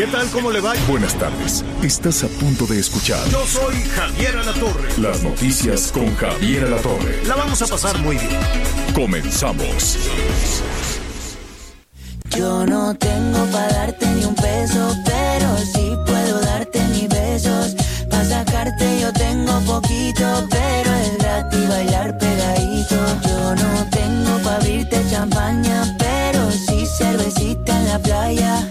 ¿Qué tal? ¿Cómo le va? Buenas tardes. Estás a punto de escuchar Yo soy Javier Alatorre. las noticias con Javier Alatorre. La vamos a pasar muy bien. Comenzamos. Yo no tengo para darte ni un peso, pero sí puedo darte mis besos. Para sacarte yo tengo poquito, pero es gratis bailar pegadito. Yo no tengo para abrirte champaña, pero sí cervecita en la playa.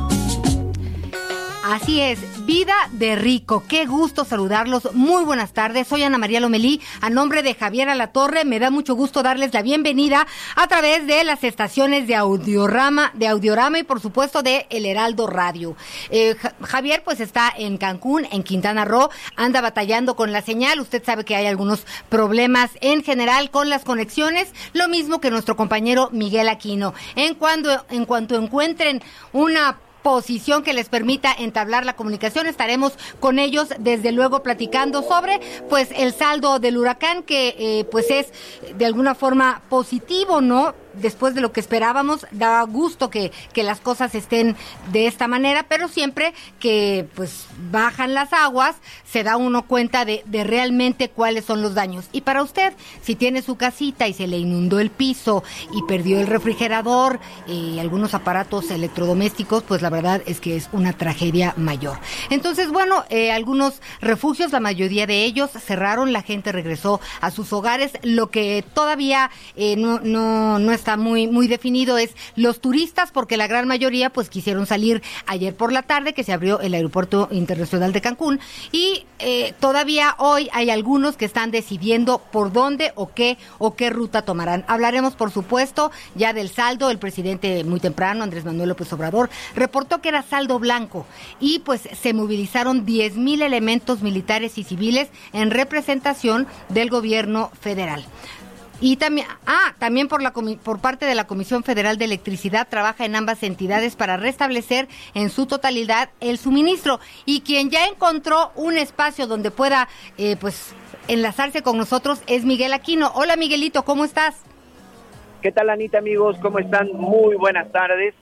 Así es, vida de rico. Qué gusto saludarlos. Muy buenas tardes. Soy Ana María Lomelí. A nombre de Javier Alatorre, me da mucho gusto darles la bienvenida a través de las estaciones de Audiorama, de Audiorama y por supuesto de El Heraldo Radio. Eh, Ja- Javier pues está en Cancún, en Quintana Roo, anda batallando con la señal. Usted sabe que hay algunos problemas en general con las conexiones, lo mismo que nuestro compañero Miguel Aquino. En cuando, en cuanto encuentren una posición que les permita entablar la comunicación. Estaremos con ellos, desde luego, platicando sobre pues el saldo del huracán, que eh, pues es de alguna forma positivo, ¿no? Después de lo que esperábamos, da gusto que, que las cosas estén de esta manera, pero siempre que pues bajan las aguas, se da uno cuenta de, de realmente cuáles son los daños. Y para usted, si tiene su casita y se le inundó el piso y perdió el refrigerador y algunos aparatos electrodomésticos, pues la verdad es que es una tragedia mayor. Entonces, bueno, eh, algunos refugios, la mayoría de ellos cerraron, la gente regresó a sus hogares. Lo que todavía eh, no, no, no está muy, muy definido es los turistas, porque la gran mayoría pues quisieron salir ayer por la tarde, que se abrió el aeropuerto internacional de Cancún, y eh, todavía hoy hay algunos que están decidiendo por dónde o qué o qué ruta tomarán. Hablaremos, por supuesto, ya del saldo. El presidente muy temprano, Andrés Manuel López Obrador, reportó que era saldo blanco y pues se movilizaron 10 mil elementos militares y civiles en representación del gobierno federal. Y también, ah, también por, la, por parte de la Comisión Federal de Electricidad trabaja en ambas entidades para restablecer en su totalidad el suministro. Y quien ya encontró un espacio donde pueda, eh, pues, enlazarse con nosotros es Miguel Aquino. Hola Miguelito, ¿cómo estás? ¿Qué tal, Anita, amigos? ¿Cómo están? Muy buenas tardes.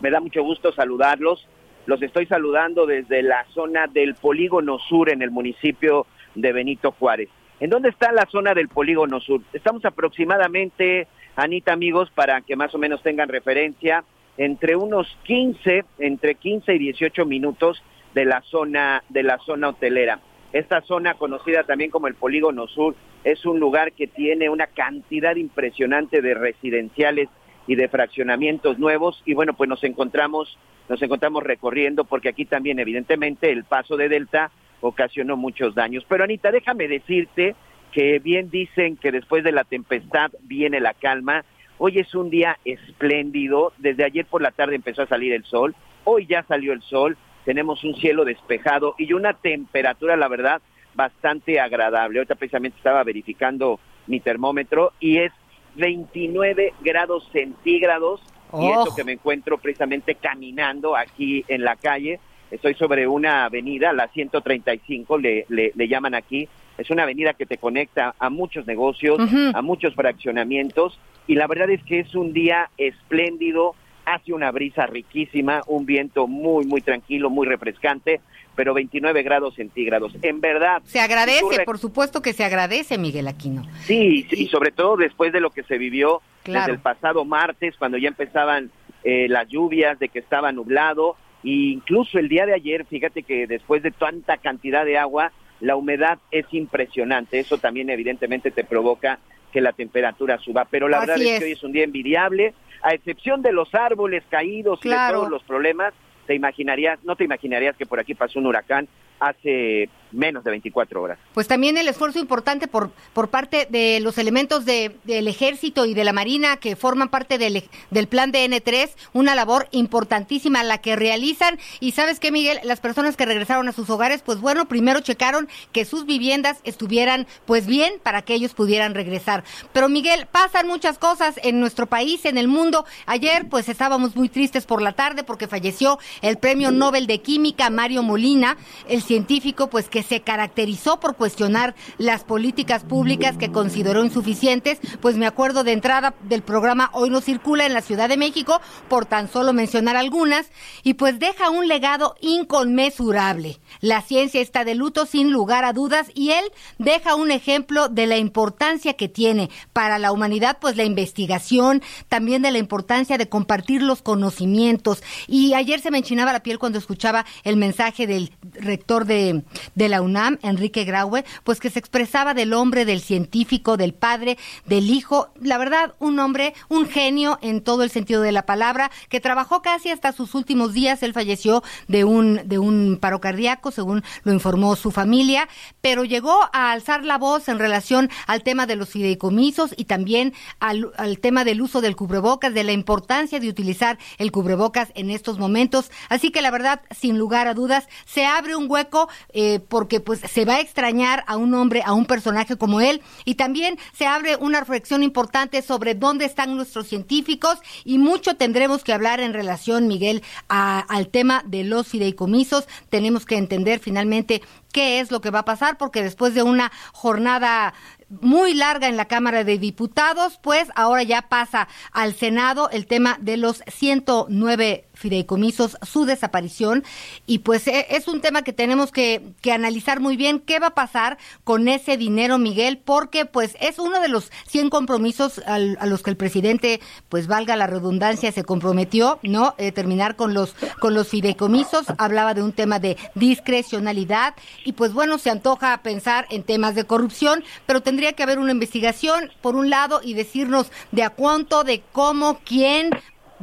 Me da mucho gusto saludarlos. Los estoy saludando desde la zona del Polígono Sur en el municipio de Benito Juárez. ¿En dónde está la zona del Polígono Sur? Estamos aproximadamente, Anita, amigos, para que más o menos tengan referencia, entre unos 15, entre 15 y 18 minutos de la zona de la zona hotelera. Esta zona conocida también como el Polígono Sur es un lugar que tiene una cantidad impresionante de residenciales y de fraccionamientos nuevos y bueno, pues nos encontramos nos encontramos recorriendo porque aquí también evidentemente el paso de Delta ocasionó muchos daños. Pero Anita, déjame decirte que bien dicen que después de la tempestad viene la calma. Hoy es un día espléndido, desde ayer por la tarde empezó a salir el sol, hoy ya salió el sol, tenemos un cielo despejado y una temperatura, la verdad, bastante agradable. Ahorita precisamente estaba verificando mi termómetro y es 29 grados centígrados y Oh. eso que me encuentro precisamente caminando aquí en la calle. Estoy sobre una avenida, la 135 le, le, le llaman aquí. Es una avenida que te conecta a muchos negocios, a muchos fraccionamientos y la verdad es que es un día espléndido, hace una brisa riquísima, un viento muy, muy tranquilo, muy refrescante, pero 29 grados centígrados. En verdad. Se agradece, si por supuesto que se agradece, Miguel Aquino. Sí, y sobre todo después de lo que se vivió Claro. desde el pasado martes, cuando ya empezaban eh, las lluvias, de que estaba nublado. Incluso el día de ayer, fíjate que después de tanta cantidad de agua, la humedad es impresionante. Eso también evidentemente te provoca que la temperatura suba. Pero la verdad es. que hoy es un día envidiable, a excepción de los árboles caídos y de todos los problemas. Te imaginarías, no te imaginarías que por aquí pasó un huracán hace menos de 24 horas. Pues también el esfuerzo importante por, por parte de los elementos de, del ejército y de la marina que forman parte del, del plan de N3, una labor importantísima la que realizan. Y sabes qué, Miguel, las personas que regresaron a sus hogares, pues bueno, primero checaron que sus viviendas estuvieran pues bien para que ellos pudieran regresar. Pero Miguel, pasan muchas cosas en nuestro país, en el mundo. Ayer pues estábamos muy tristes por la tarde porque falleció el premio Nobel de Química Mario Molina, el científico pues que se caracterizó por cuestionar las políticas públicas que consideró insuficientes, pues me acuerdo de entrada del programa Hoy no circula en la Ciudad de México, por tan solo mencionar algunas, y pues deja un legado inconmensurable. La ciencia está de luto sin lugar a dudas y él deja un ejemplo de la importancia que tiene para la humanidad, pues la investigación, también de la importancia de compartir los conocimientos. Y ayer se me enchinaba la piel cuando escuchaba el mensaje del rector de, de la UNAM, Enrique Graue, pues que se expresaba del hombre, del científico, del padre, del hijo, la verdad, un hombre, un genio en todo el sentido de la palabra, que trabajó casi hasta sus últimos días, él falleció de un, de un paro cardíaco, según lo informó su familia, pero llegó a alzar la voz en relación al tema de los fideicomisos y también al, tema del uso del cubrebocas, de la importancia de utilizar el cubrebocas en estos momentos. Así que la verdad, sin lugar a dudas, se abre un hueco eh, porque que pues se va a extrañar a un hombre, a un personaje como él y también se abre una reflexión importante sobre dónde están nuestros científicos y mucho tendremos que hablar en relación, Miguel, al tema de los fideicomisos. Tenemos que entender finalmente qué es lo que va a pasar porque después de una jornada muy larga en la Cámara de Diputados, pues ahora ya pasa al Senado el tema de los 109 fideicomisos, su desaparición. Y pues e, es un tema que tenemos que, que, analizar muy bien qué va a pasar con ese dinero, Miguel, porque pues es uno de los 100 compromisos a los que el presidente, pues valga la redundancia, se comprometió, ¿no? Eh, terminar con los, con los fideicomisos. Hablaba de un tema de discrecionalidad y pues bueno, se antoja pensar en temas de corrupción, pero tendría que haber una investigación, por un lado, y decirnos de a cuánto, de cómo, quién,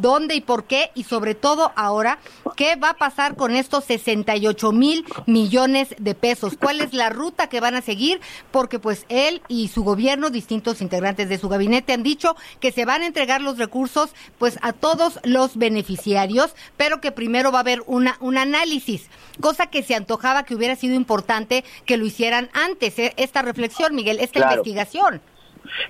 dónde y por qué, y sobre todo ahora, qué va a pasar con estos 68 mil millones de pesos, cuál es la ruta que van a seguir, porque pues él y su gobierno, distintos integrantes de su gabinete han dicho que se van a entregar los recursos pues a todos los beneficiarios, pero que primero va a haber una, un análisis, cosa que se antojaba que hubiera sido importante que lo hicieran antes, ¿eh? esta reflexión, Miguel, esta investigación.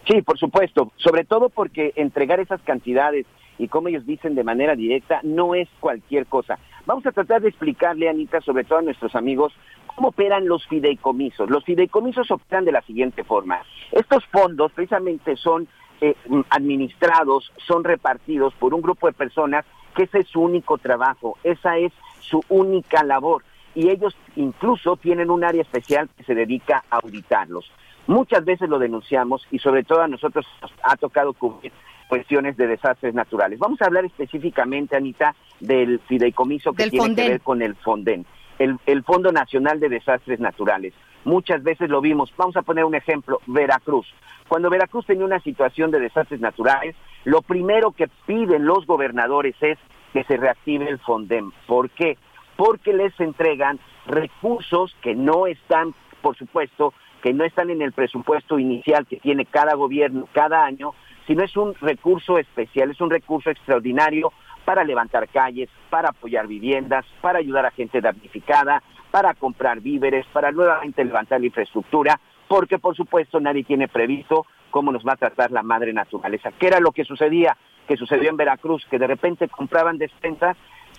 Sí, por supuesto, sobre todo porque entregar esas cantidades y como ellos dicen de manera directa, no es cualquier cosa. Vamos a tratar de explicarle, Anita, sobre todo a nuestros amigos, cómo operan los fideicomisos. Los fideicomisos operan de la siguiente forma. Estos fondos precisamente son eh, administrados, son repartidos por un grupo de personas que ese es su único trabajo, esa es su única labor. Y ellos incluso tienen un área especial que se dedica a auditarlos. Muchas veces lo denunciamos y sobre todo a nosotros nos ha tocado cubrir cuestiones de desastres naturales. Vamos a hablar específicamente, Anita, del fideicomiso que tiene que ver con el FONDEN, el, el Fondo Nacional de Desastres Naturales. Muchas veces lo vimos. Vamos a poner un ejemplo, Veracruz. Cuando Veracruz tenía una situación de desastres naturales, lo primero que piden los gobernadores es que se reactive el FONDEN. ¿Por qué? Porque les entregan recursos que no están, por supuesto, que no están en el presupuesto inicial que tiene cada gobierno cada año, sino es un recurso especial, es un recurso extraordinario para levantar calles, para apoyar viviendas, para ayudar a gente damnificada, para comprar víveres, para nuevamente levantar la infraestructura, porque por supuesto nadie tiene previsto cómo nos va a tratar la madre naturaleza. ¿Qué era lo que sucedía? Que sucedió en Veracruz, que de repente compraban despensas,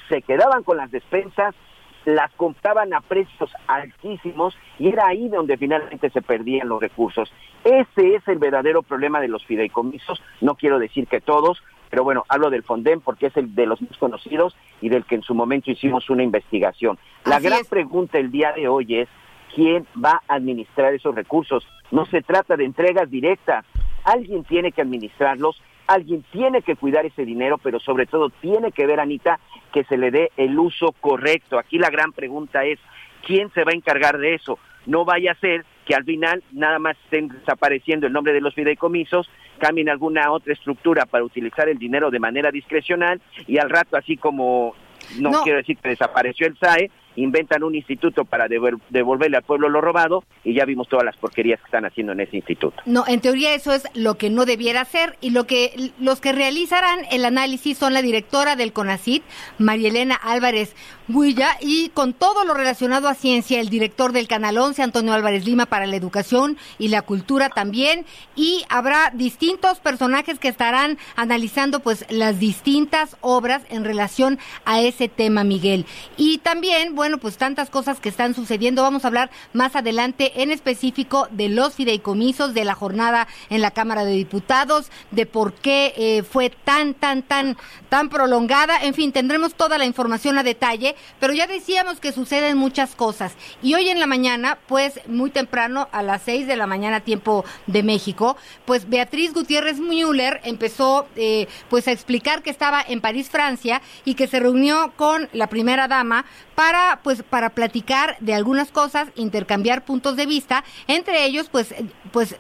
se quedaban con las despensas las compraban a precios altísimos y era ahí donde finalmente se perdían los recursos. Ese es el verdadero problema de los fideicomisos, no quiero decir que todos, pero bueno, hablo del Fonden porque es el de los más conocidos y del que en su momento hicimos una investigación. La gran pregunta el día de hoy es, ¿quién va a administrar esos recursos? No se trata de entregas directas, alguien tiene que administrarlos, alguien tiene que cuidar ese dinero, pero sobre todo tiene que ver, Anita, que se le dé el uso correcto. Aquí la gran pregunta es, ¿quién se va a encargar de eso? No vaya a ser que al final nada más estén desapareciendo el nombre de los fideicomisos, cambien alguna otra estructura para utilizar el dinero de manera discrecional y al rato así como no, No. quiero decir que desapareció el SAE, inventan un instituto para devol- devolverle al pueblo lo robado y ya vimos todas las porquerías que están haciendo en ese instituto. No, en teoría eso es lo que no debiera ser y lo que los que realizarán el análisis son la directora del CONACIT, María Elena Álvarez Huilla, y con todo lo relacionado a ciencia, el director del Canal 11, Antonio Álvarez Lima, para la educación y la cultura también, y habrá distintos personajes que estarán analizando pues las distintas obras en relación a ese tema, Miguel. Y también, bueno, pues tantas cosas que están sucediendo. Vamos a hablar más adelante en específico de los fideicomisos, de la jornada en la Cámara de Diputados, de por qué eh, fue tan, tan, tan, tan prolongada. En fin, tendremos toda la información a detalle, pero ya decíamos que suceden muchas cosas. Y hoy en la mañana, pues muy temprano, a las seis de la mañana, tiempo de México, pues Beatriz Gutiérrez Müller empezó eh, pues a explicar que estaba en París, Francia, y que se reunió con la primera dama para pues para platicar de algunas cosas, intercambiar puntos de vista, entre ellos pues pues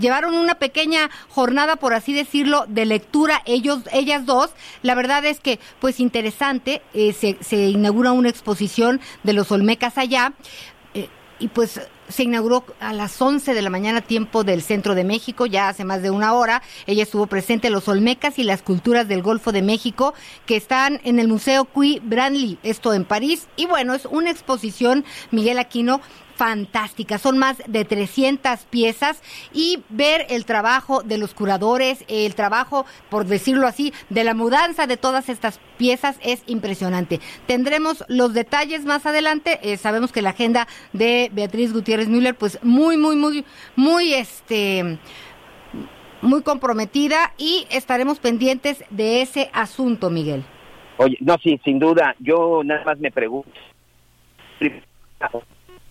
llevaron una pequeña jornada, por así decirlo, de lectura ellos, ellas dos. La verdad es que, pues interesante, eh, se, inaugura una exposición de los Olmecas allá. eh, y pues se inauguró a las 11 de la mañana tiempo del centro de México, ya hace más de una hora. Ella estuvo presente en los Olmecas y las culturas del Golfo de México que están en el Museo Cui Branly, esto en París. Y bueno, es una exposición, Miguel Aquino, fantástica. Son más de 300 piezas y ver el trabajo de los curadores, el trabajo, por decirlo así, de la mudanza de todas estas piezas es impresionante. Tendremos los detalles más adelante. Eh, sabemos que la agenda de Beatriz Gutiérrez Müller, pues muy, muy, muy, muy, este muy comprometida y estaremos pendientes de ese asunto, Miguel. Oye, no, sí, sin duda, yo nada más me pregunto,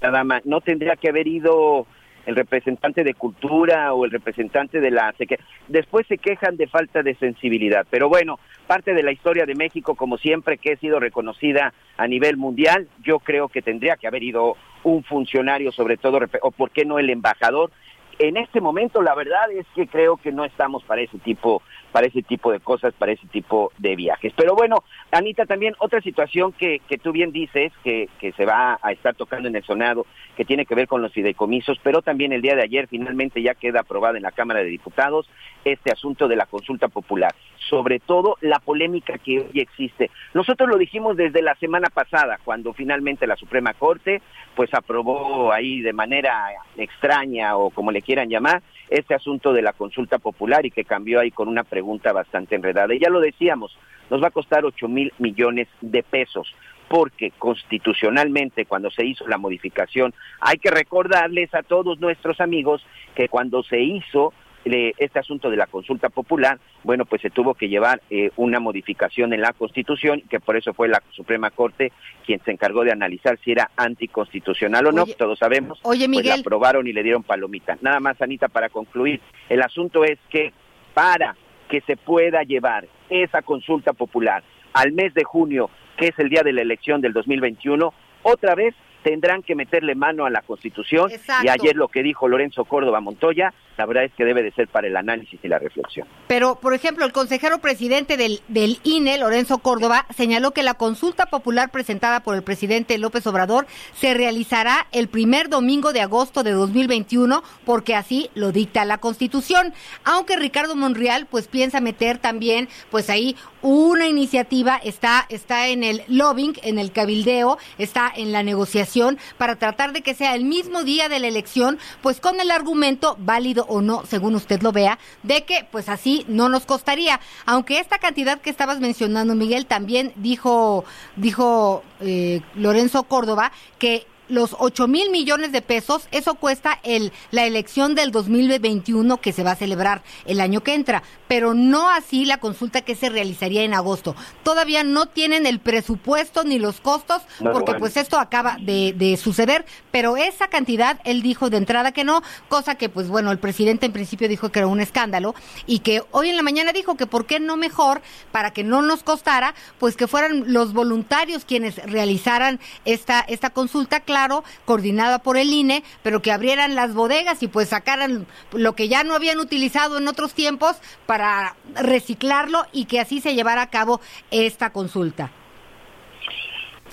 la dama, ¿no tendría que haber ido el representante de cultura o el representante de la... seque- Después se quejan de falta de sensibilidad, pero bueno, parte de la historia de México, como siempre, que ha sido reconocida a nivel mundial, yo creo que tendría que haber ido un funcionario, sobre todo, o por qué no el embajador, en este momento la verdad es que creo que no estamos para ese tipo para ese tipo de cosas, para ese tipo de viajes. Pero bueno, Anita, también otra situación que, que tú bien dices, que, que se va a estar tocando en el Senado, que tiene que ver con los fideicomisos, pero también el día de ayer finalmente ya queda aprobada en la Cámara de Diputados este asunto de la consulta popular, sobre todo la polémica que hoy existe. Nosotros lo dijimos desde la semana pasada, cuando finalmente la Suprema Corte pues aprobó ahí de manera extraña o como le quieran llamar, este asunto de la consulta popular y que cambió ahí con una pregunta bastante enredada. Y ya lo decíamos, nos va a costar 8 mil millones de pesos, porque constitucionalmente cuando se hizo la modificación, hay que recordarles a todos nuestros amigos que cuando se hizo este asunto de la consulta popular, bueno, pues se tuvo que llevar eh, una modificación en la Constitución, que por eso fue la Suprema Corte quien se encargó de analizar si era anticonstitucional o no, Oye, todos sabemos, oye, pues la Miguel. aprobaron y le dieron palomita. Nada más, Anita, para concluir, el asunto es que para que se pueda llevar esa consulta popular al mes de junio, que es el día de la elección del 2021, otra vez tendrán que meterle mano a la Constitución Exacto. y ayer lo que dijo Lorenzo Córdoba Montoya, la verdad es que debe de ser para el análisis y la reflexión. Pero, por ejemplo, el consejero presidente del, INE, Lorenzo Córdoba, señaló que la consulta popular presentada por el presidente López Obrador se realizará el primer domingo de agosto de 2021, porque así lo dicta la Constitución. Aunque Ricardo Monreal, pues piensa meter también, pues ahí una iniciativa, está, está en el lobbying, en el cabildeo, está en la negociación para tratar de que sea el mismo día de la elección, pues con el argumento válido o no, según usted lo vea, de que pues así no nos costaría. Aunque esta cantidad que estabas mencionando, Miguel, también dijo, dijo eh, Lorenzo Córdoba que los 8 mil millones de pesos, eso cuesta el, la elección del 2021 que se va a celebrar el año que entra, pero no así la consulta que se realizaría en agosto. Todavía no tienen el presupuesto ni los costos, No, porque bueno. pues esto acaba de, de suceder, pero esa cantidad, él dijo de entrada que no, cosa que pues bueno, el presidente en principio dijo que era un escándalo y que hoy en la mañana dijo que por qué no mejor, para que no nos costara, pues que fueran los voluntarios quienes realizaran esta, esta consulta, claro, coordinada por el INE, pero que abrieran las bodegas y pues sacaran lo que ya no habían utilizado en otros tiempos para reciclarlo y que así se llevara a cabo esta consulta.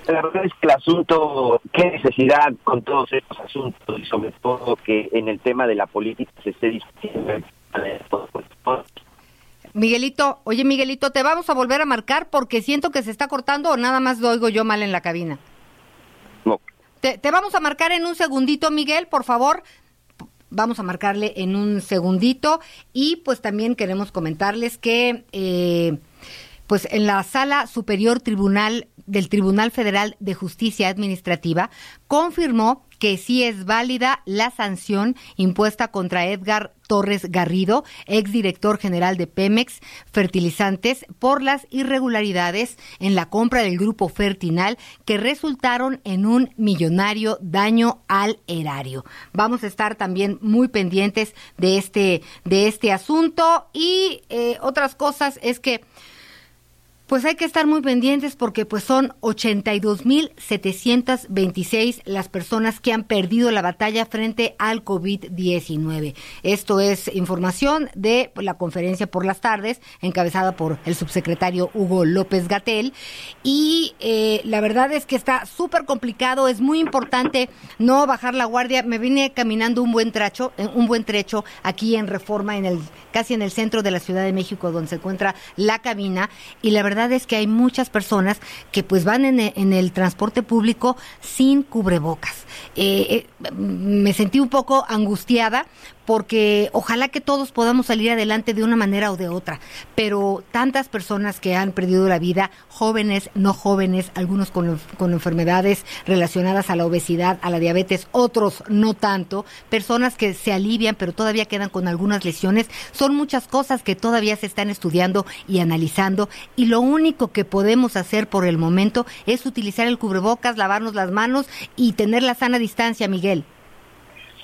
La verdad es que el asunto, qué necesidad con todos estos asuntos y sobre todo que en el tema de la política se esté discutiendo. Miguelito, oye Miguelito, te vamos a volver a marcar porque siento que se está cortando o nada más lo oigo yo mal en la cabina. No, Te, vamos a marcar en un segundito, Miguel, por favor. Vamos a marcarle en un segundito y pues también queremos comentarles que eh, pues en la sala superior tribunal del Tribunal Federal de Justicia Administrativa confirmó que sí es válida la sanción impuesta contra Edgar Torres Garrido, exdirector general de Pemex Fertilizantes, por las irregularidades en la compra del grupo Fertinal que resultaron en un millonario daño al erario. Vamos a estar también muy pendientes de este, de este asunto y eh, otras cosas es que pues hay que estar muy pendientes porque pues son 82.726 las personas que han perdido la batalla frente al COVID-19. Esto es información de la conferencia por las tardes encabezada por el subsecretario Hugo López Gatel y eh, la verdad es que está súper complicado, es muy importante no bajar la guardia. Me vine caminando un buen trecho, eh, un buen trecho aquí en Reforma en el casi en el centro de la Ciudad de México donde se encuentra la cabina y la verdad es que hay muchas personas que pues van en, e- el transporte público sin cubrebocas. Eh, eh, me sentí un poco angustiada porque ojalá que todos podamos salir adelante de una manera o de otra, pero tantas personas que han perdido la vida, jóvenes, no jóvenes, algunos con, con enfermedades relacionadas a la obesidad, a la diabetes, otros no tanto, personas que se alivian pero todavía quedan con algunas lesiones, son muchas cosas que todavía se están estudiando y analizando y lo único que podemos hacer por el momento es utilizar el cubrebocas, lavarnos las manos y tener la sana distancia, Miguel.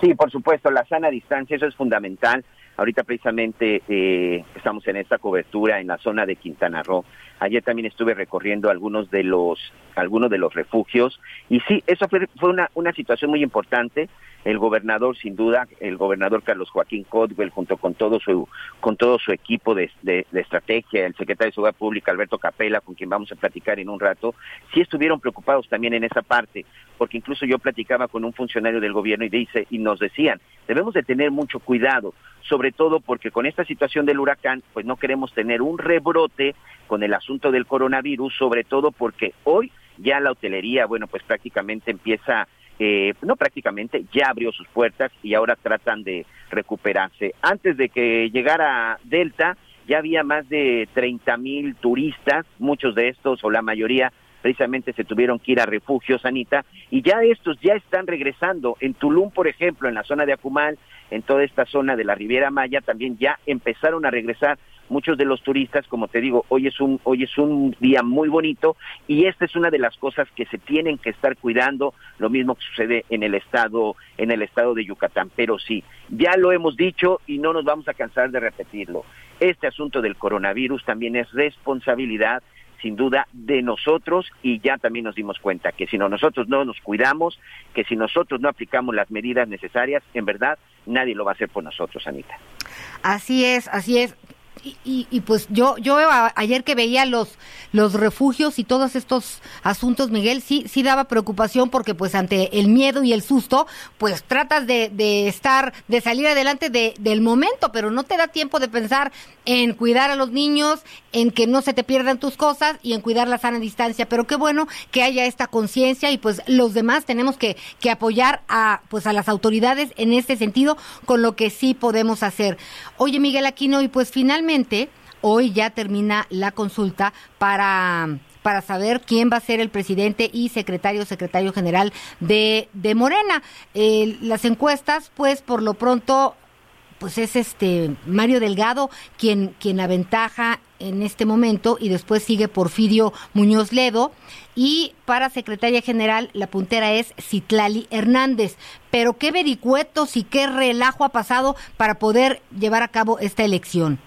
Sí, por supuesto, la sana distancia, eso es fundamental. Ahorita precisamente eh, estamos en esta cobertura en la zona de Quintana Roo. Ayer también estuve recorriendo algunos de los algunos de los refugios y sí, eso fue, fue una, una situación muy importante. El gobernador, sin duda, el gobernador Carlos Joaquín Codwell, junto con todo su con todo su equipo de, de, estrategia, el secretario de Seguridad Pública Alberto Capela, con quien vamos a platicar en un rato, sí estuvieron preocupados también en esa parte, porque incluso yo platicaba con un funcionario del gobierno y dice y nos decían, debemos de tener mucho cuidado, sobre todo porque con esta situación del huracán, pues no queremos tener un rebrote con el asunto del coronavirus, sobre todo porque hoy ya la hotelería, bueno, pues prácticamente empieza, eh, no prácticamente, ya abrió sus puertas y ahora tratan de recuperarse. Antes de que llegara Delta, ya había más de 30 mil turistas, muchos de estos o la mayoría precisamente se tuvieron que ir a refugios, Anita, y ya estos ya están regresando. En Tulum, por ejemplo, en la zona de Acumal, en toda esta zona de la Riviera Maya, también ya empezaron a regresar muchos de los turistas, como te digo, hoy es un hoy es un día muy bonito y esta es una de las cosas que se tienen que estar cuidando, lo mismo que sucede en el estado en el estado de Yucatán, pero sí, ya lo hemos dicho y no nos vamos a cansar de repetirlo. Este asunto del coronavirus también es responsabilidad sin duda de nosotros y ya también nos dimos cuenta que si no nosotros no nos cuidamos, que si nosotros no aplicamos las medidas necesarias, en verdad nadie lo va a hacer por nosotros, Anita. Así es, así es. Y, y, pues yo yo ayer que veía los los refugios y todos estos asuntos Miguel sí sí daba preocupación porque pues ante el miedo y el susto pues tratas de, de estar de salir adelante de, del momento pero no te da tiempo de pensar en cuidar a los niños en que no se te pierdan tus cosas y en cuidar la sana distancia. Pero qué bueno que haya esta conciencia y pues los demás tenemos que que apoyar a pues a las autoridades en este sentido con lo que sí podemos hacer. Oye Miguel Aquino y pues finalmente hoy ya termina la consulta para para saber quién va a ser el presidente y secretario, secretario general de, de Morena. Las encuestas, pues por lo pronto pues es este Mario Delgado quien, quien aventaja en este momento y después sigue Porfirio Muñoz Ledo y para secretaria general la puntera es Citlali Hernández. Pero qué vericuetos y qué relajo ha pasado para poder llevar a cabo esta elección.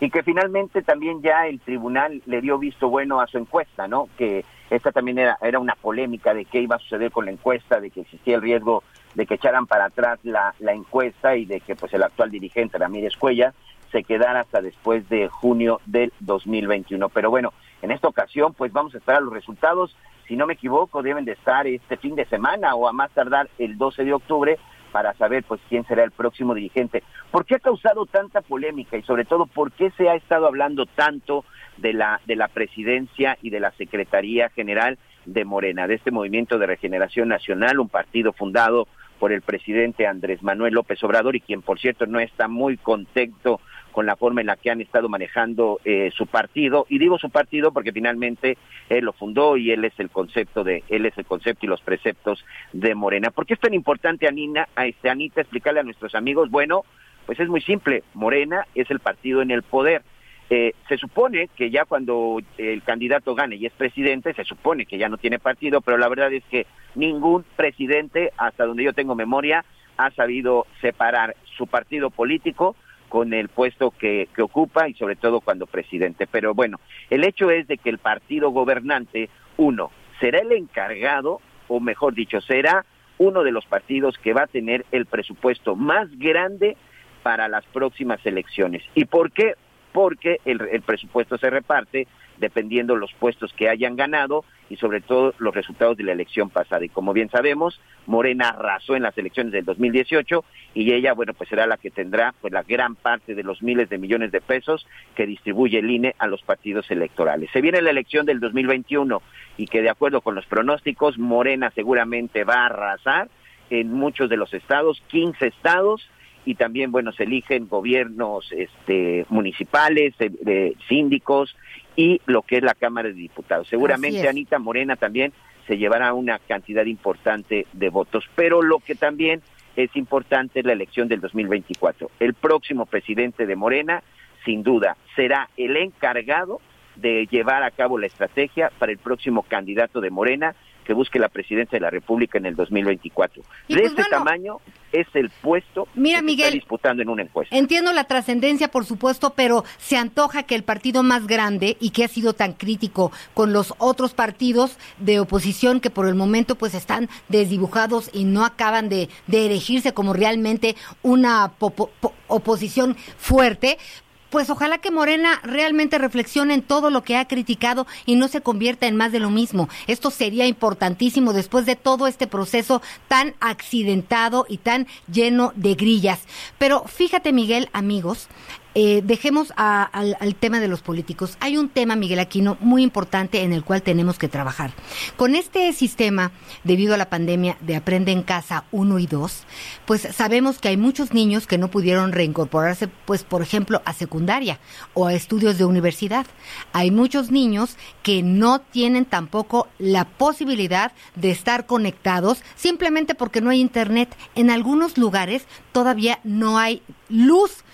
Y que finalmente también ya el tribunal le dio visto bueno a su encuesta, ¿no? Que esta también era, era una polémica de qué iba a suceder con la encuesta, de que existía el riesgo de que echaran para atrás la, la encuesta y de que pues el actual dirigente Ramírez Cuella se quedara hasta después de junio del 2021. Pero bueno, en esta ocasión pues vamos a esperar los resultados. Si no me equivoco, deben de estar este fin de semana o a más tardar el 12 de octubre para saber pues quién será el próximo dirigente. ¿Por qué ha causado tanta polémica y sobre todo por qué se ha estado hablando tanto de la de la presidencia y de la Secretaría General de Morena, de este Movimiento de Regeneración Nacional, un partido fundado por el presidente Andrés Manuel López Obrador y quien por cierto no está muy contento con la forma en la que han estado manejando eh, su partido y digo su partido porque finalmente él lo fundó y él es el concepto de él es el concepto y los preceptos de Morena. ¿Por qué es tan importante Anina, a este Anita explicarle a nuestros amigos? Bueno, pues es muy simple, Morena es el partido en el poder. Eh, se supone que ya cuando el candidato gane y es presidente, se supone que ya no tiene partido, pero la verdad es que ningún presidente, hasta donde yo tengo memoria, ha sabido separar su partido político con el puesto que, que, ocupa y sobre todo cuando presidente. Pero bueno, el hecho es de que el partido gobernante, uno, será el encargado, o mejor dicho, será uno de los partidos que va a tener el presupuesto más grande para las próximas elecciones. ¿Y por qué? Porque el, el presupuesto se reparte dependiendo los puestos que hayan ganado y sobre todo los resultados de la elección pasada. Y como bien sabemos, Morena arrasó en las elecciones del 2018 y ella, bueno, pues será la que tendrá pues la gran parte de los miles de millones de pesos que distribuye el INE a los partidos electorales. Se viene la elección del 2021 y que de acuerdo con los pronósticos, Morena seguramente va a arrasar en muchos de los estados, 15 estados, y también bueno se eligen gobiernos este municipales eh, de síndicos y lo que es la Cámara de Diputados. Seguramente Anita Morena también se llevará una cantidad importante de votos, pero lo que también es importante es la elección del 2024. El próximo presidente de Morena, sin duda, será el encargado de llevar a cabo la estrategia para el próximo candidato de Morena que busque la presidencia de la República en el 2024. de pues este bueno, tamaño es el puesto Mira, que Miguel, está disputando en una encuesta. Entiendo la trascendencia, por supuesto, pero se antoja que el partido más grande y que ha sido tan crítico con los otros partidos de oposición que por el momento pues están desdibujados y no acaban de, de erigirse como realmente una oposición fuerte, pues ojalá que Morena realmente reflexione en todo lo que ha criticado y no se convierta en más de lo mismo. Esto sería importantísimo después de todo este proceso tan accidentado y tan lleno de grillas. Pero fíjate, Miguel, amigos, eh, dejemos a- al, tema de los políticos. Hay un tema, Miguel Aquino, muy importante en el cual tenemos que trabajar. Con este sistema, debido a la pandemia de Aprende en Casa 1 y 2, pues sabemos que hay muchos niños que no pudieron reincorporarse, pues por ejemplo, a secundaria o a estudios de universidad. Hay muchos niños que no tienen tampoco la posibilidad de estar conectados simplemente porque no hay internet. En algunos lugares todavía no hay luz.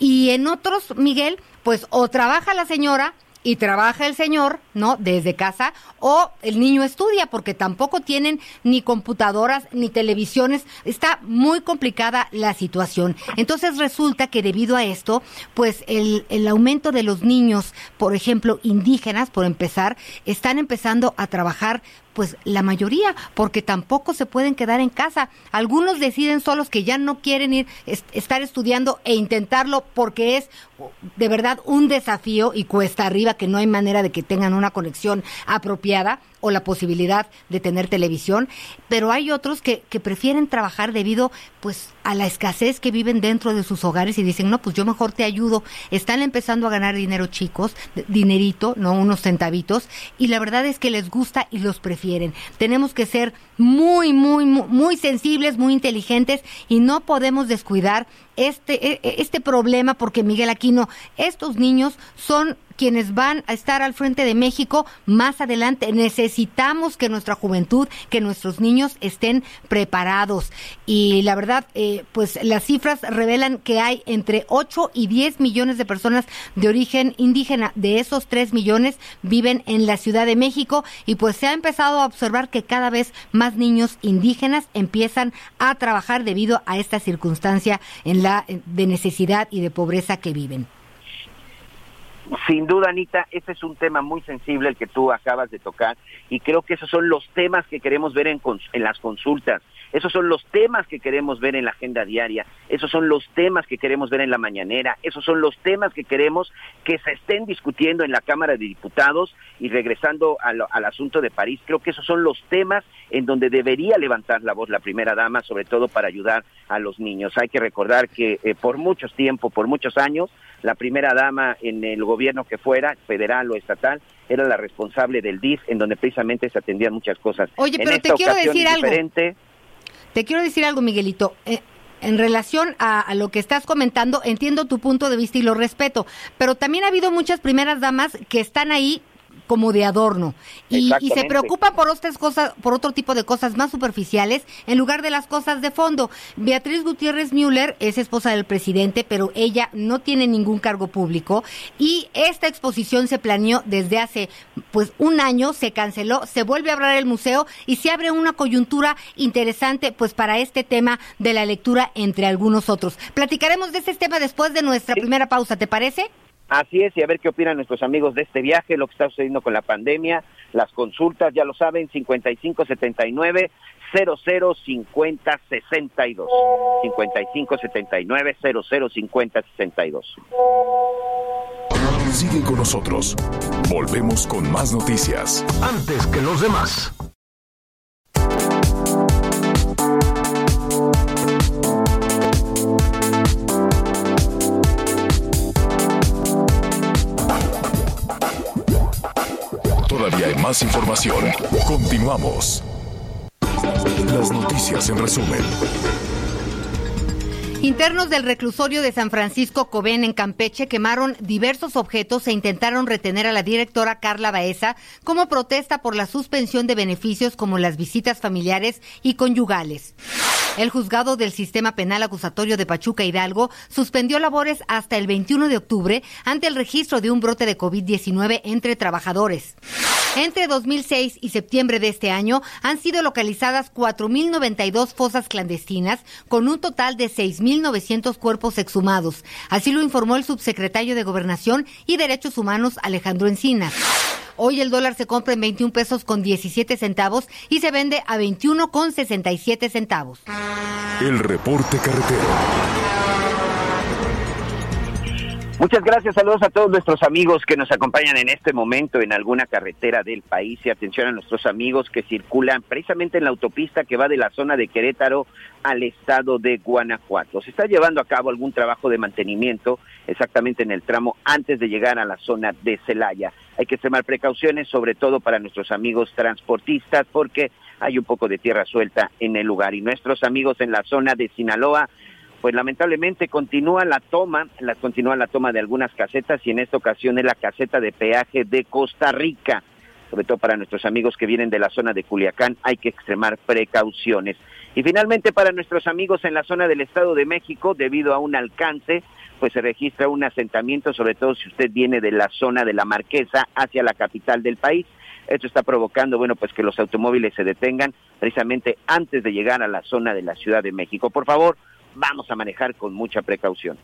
Y en otros, Miguel, pues o trabaja la señora y trabaja el señor, ¿no? Desde casa, o el niño estudia, porque tampoco tienen ni computadoras ni televisiones. Está muy complicada la situación. Entonces resulta que debido a esto, pues el, el aumento de los niños, por ejemplo, indígenas, por empezar, están empezando a trabajar pues la mayoría, porque tampoco se pueden quedar en casa. Algunos deciden solos que ya no quieren ir est- estar estudiando e intentarlo porque es de verdad un desafío y cuesta arriba que no hay manera de que tengan una conexión apropiada o la posibilidad de tener televisión, pero hay otros que, que prefieren trabajar debido pues a la escasez que viven dentro de sus hogares y dicen, no, pues yo mejor te ayudo. Están empezando a ganar dinero chicos, dinerito, no unos centavitos, y la verdad es que les gusta y los prefieren. Tenemos que ser muy, muy, muy, muy sensibles, muy inteligentes y no podemos descuidar este, e- e- este problema porque Miguel Aquino, estos niños son quienes van a estar al frente de México más adelante. Necesitamos que nuestra juventud, que nuestros niños estén preparados. Y la verdad, eh, pues las cifras revelan que hay entre 8 y 10 millones de personas de origen indígena. De esos 3 millones viven en la Ciudad de México y pues se ha empezado a observar que cada vez más niños indígenas empiezan a trabajar debido a esta circunstancia de necesidad y de pobreza que viven. Sin duda, Anita, ese es un tema muy sensible el que tú acabas de tocar y creo que esos son los temas que queremos ver en, en las consultas. Esos son los temas que queremos ver en la agenda diaria, esos son los temas que queremos ver en la mañanera, esos son los temas que queremos que se estén discutiendo en la Cámara de Diputados y regresando al, asunto de París, creo que esos son los temas en donde debería levantar la voz la primera dama, sobre todo para ayudar a los niños. Hay que recordar que eh, por muchos tiempo, por muchos años, la primera dama en el gobierno que fuera, federal o estatal, era la responsable del DIF, en donde precisamente se atendían muchas cosas. Oye, pero te quiero decir algo. Te quiero decir algo, Miguelito. Eh, en relación a, lo que estás comentando, entiendo tu punto de vista y lo respeto, pero también ha habido muchas primeras damas que están ahí como de adorno y, se preocupa por otras cosas, por otro tipo de cosas más superficiales en lugar de las cosas de fondo. Beatriz Gutiérrez Müller es esposa del presidente, pero ella no tiene ningún cargo público y esta exposición se planeó desde hace pues un año, se canceló, se vuelve a abrir el museo y se abre una coyuntura interesante pues para este tema de la lectura entre algunos otros. Platicaremos de este tema después de nuestra primera pausa, ¿te parece? Así es, y a ver qué opinan nuestros amigos de este viaje, lo que está sucediendo con la pandemia, las consultas, ya lo saben, 5579 0050 62. 5579 0050 62. Sigue con nosotros. Volvemos con más noticias. Antes que los demás. Todavía más información. Continuamos. Las noticias en resumen. Internos del reclusorio de San Francisco Cobén en Campeche quemaron diversos objetos e intentaron retener a la directora Carla Baeza como protesta por la suspensión de beneficios como las visitas familiares y conyugales. El juzgado del sistema penal acusatorio de Pachuca Hidalgo suspendió labores hasta el 21 de octubre ante el registro de un brote de COVID-19 entre trabajadores. Entre 2006 y septiembre de este año han sido localizadas 4.092 fosas clandestinas con un total de 6.900 cuerpos exhumados. Así lo informó el subsecretario de Gobernación y Derechos Humanos Alejandro Encinas. Hoy el dólar se compra en 21 pesos con 17 centavos y se vende a 21 con 67 centavos. El reporte carretero. Muchas gracias, saludos a todos nuestros amigos que nos acompañan en este momento en alguna carretera del país y atención a nuestros amigos que circulan precisamente en la autopista que va de la zona de Querétaro al estado de Guanajuato. Se está llevando a cabo algún trabajo de mantenimiento exactamente en el tramo antes de llegar a la zona de Celaya. Hay que tomar precauciones, sobre todo para nuestros amigos transportistas, porque hay un poco de tierra suelta en el lugar. Y nuestros amigos en la zona de Sinaloa pues lamentablemente continúa la toma, la, continúa la toma de algunas casetas y en esta ocasión es la caseta de peaje de Costa Rica. Sobre todo para nuestros amigos que vienen de la zona de Culiacán hay que extremar precauciones. Y finalmente para nuestros amigos en la zona del Estado de México, debido a un alcance, pues se registra un asentamiento, sobre todo si usted viene de la zona de la Marquesa hacia la capital del país. Esto está provocando, bueno, pues que los automóviles se detengan precisamente antes de llegar a la zona de la Ciudad de México. Por favor, vamos a manejar con mucha precaución.